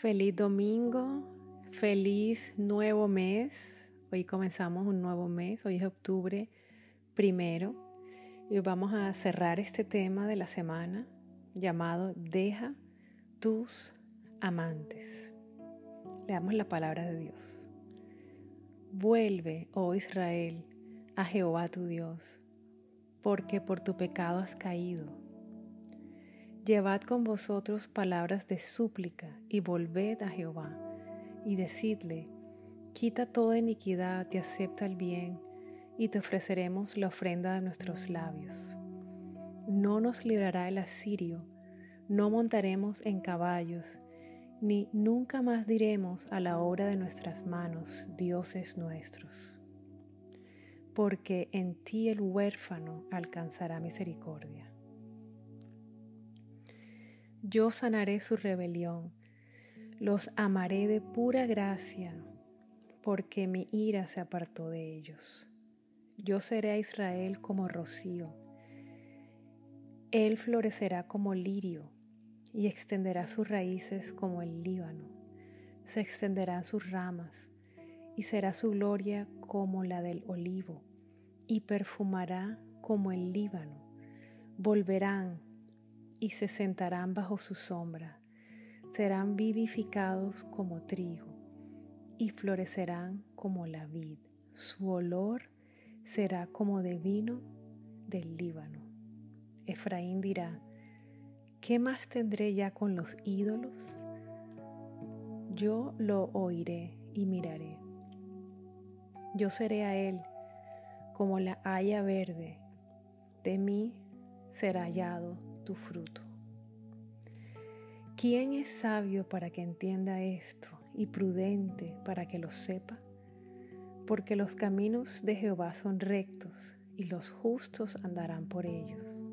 Feliz domingo, feliz nuevo mes. Hoy comenzamos un nuevo mes, hoy es octubre primero y vamos a cerrar este tema de la semana llamado Deja tus amantes. Leamos la palabra de Dios. Vuelve, oh Israel, a Jehová tu Dios, porque por tu pecado has caído Llevad con vosotros palabras de súplica y volved a Jehová y decidle, quita toda iniquidad y acepta el bien y te ofreceremos la ofrenda de nuestros labios. No nos librará el asirio, no montaremos en caballos, ni nunca más diremos a la obra de nuestras manos, dioses nuestros. Porque en ti el huérfano alcanzará misericordia yo sanaré su rebelión, los amaré de pura gracia, porque mi ira se apartó de ellos. Yo seré a Israel como rocío, él florecerá como lirio y extenderá sus raíces como el Líbano, se extenderán sus ramas y será su gloria como la del olivo y perfumará como el Líbano. Volverán y se sentarán bajo su sombra, serán vivificados como trigo y florecerán como la vid. Su olor será como de vino del Líbano. Efraín dirá, ¿qué más tendré ya con los ídolos? Yo lo oiré y miraré. Yo seré a él como la haya verde, de mí será hallado tu fruto. ¿Quién es sabio para que entienda esto y prudente para que lo sepa? Porque los caminos de Jehová son rectos y los justos andarán por ellos,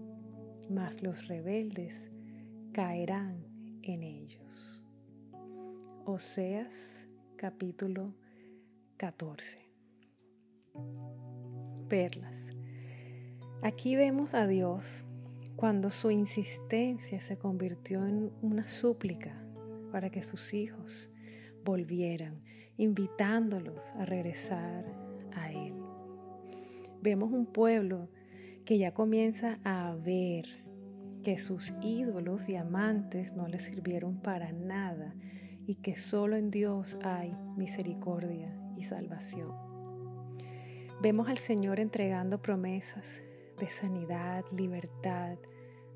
mas los rebeldes caerán en ellos. Oseas capítulo 14. Perlas. Aquí vemos a Dios cuando su insistencia se convirtió en una súplica para que sus hijos volvieran, invitándolos a regresar a Él. Vemos un pueblo que ya comienza a ver que sus ídolos y amantes no les sirvieron para nada y que solo en Dios hay misericordia y salvación. Vemos al Señor entregando promesas de sanidad, libertad,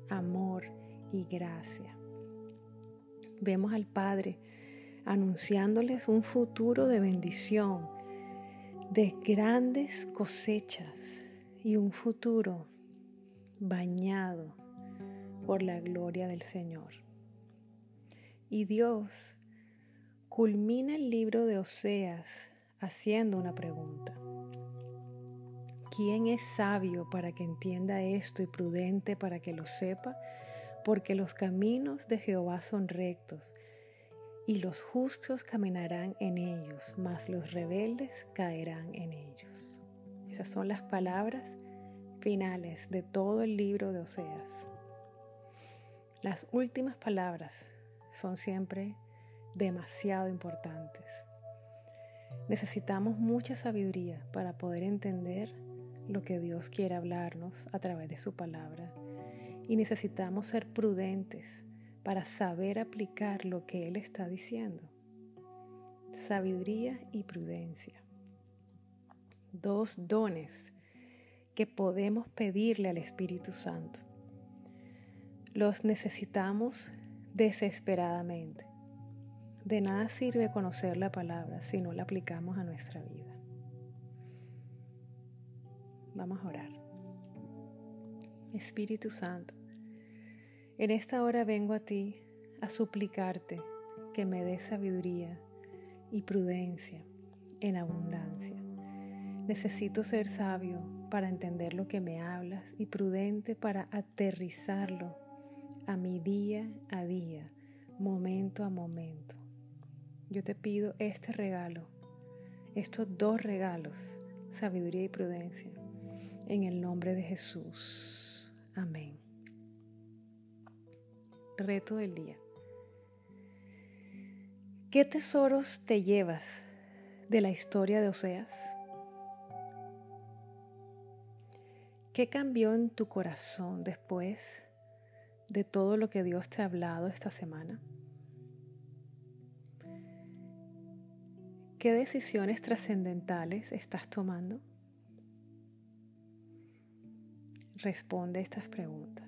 amor y gracia. Vemos al Padre anunciándoles un futuro de bendición, de grandes cosechas y un futuro bañado por la gloria del Señor. Y Dios culmina el libro de Oseas haciendo una pregunta. ¿Quién es sabio para que entienda esto y prudente para que lo sepa? Porque los caminos de Jehová son rectos y los justos caminarán en ellos, mas los rebeldes caerán en ellos. Esas son las palabras finales de todo el libro de Oseas. Las últimas palabras son siempre demasiado importantes. Necesitamos mucha sabiduría para poder entender lo que Dios quiere hablarnos a través de su palabra y necesitamos ser prudentes para saber aplicar lo que Él está diciendo. Sabiduría y prudencia. Dos dones que podemos pedirle al Espíritu Santo. Los necesitamos desesperadamente. De nada sirve conocer la palabra si no la aplicamos a nuestra vida. Vamos a orar. Espíritu Santo, en esta hora vengo a ti a suplicarte que me des sabiduría y prudencia en abundancia. Necesito ser sabio para entender lo que me hablas y prudente para aterrizarlo a mi día a día, momento a momento. Yo te pido este regalo, estos dos regalos, sabiduría y prudencia, en el nombre de Jesús. Amén. Reto del día. ¿Qué tesoros te llevas de la historia de Oseas? ¿Qué cambió en tu corazón después de todo lo que Dios te ha hablado esta semana? ¿Qué decisiones trascendentales estás tomando? Responde estas preguntas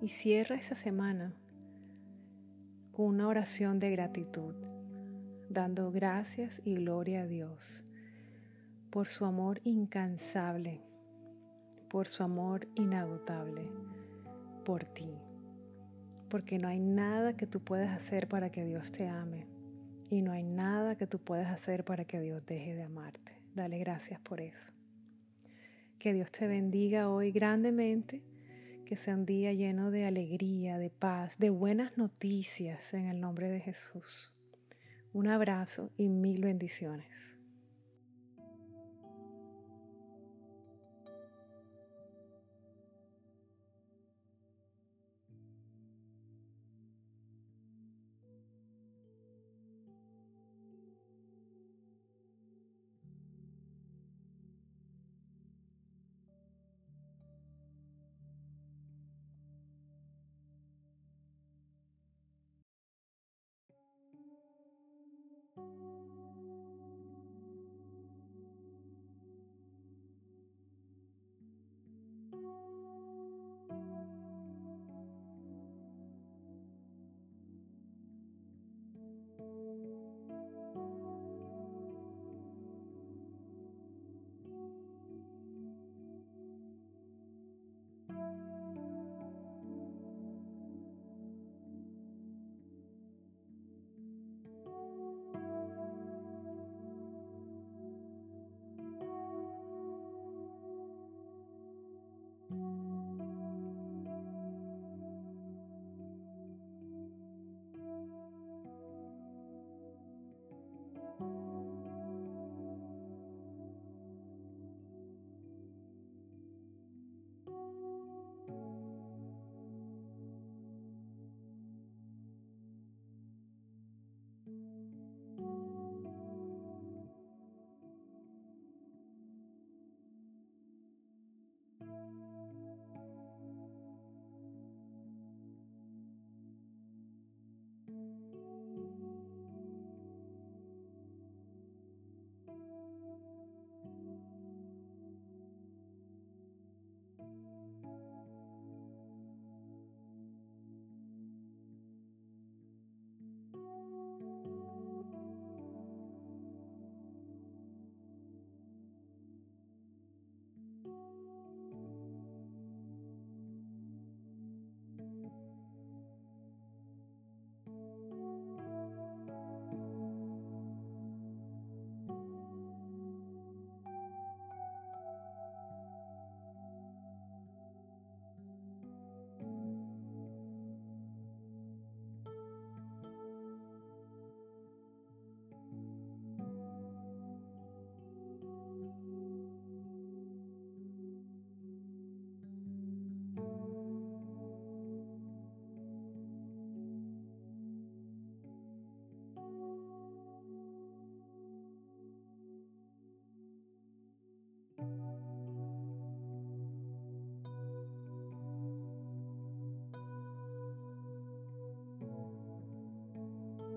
y cierra esta semana con una oración de gratitud, dando gracias y gloria a Dios por su amor incansable, por su amor inagotable, por ti, porque no hay nada que tú puedas hacer para que Dios te ame y no hay nada que tú puedas hacer para que Dios deje de amarte. Dale gracias por eso. Que Dios te bendiga hoy grandemente, que sea un día lleno de alegría, de paz, de buenas noticias en el nombre de Jesús. Un abrazo y mil bendiciones.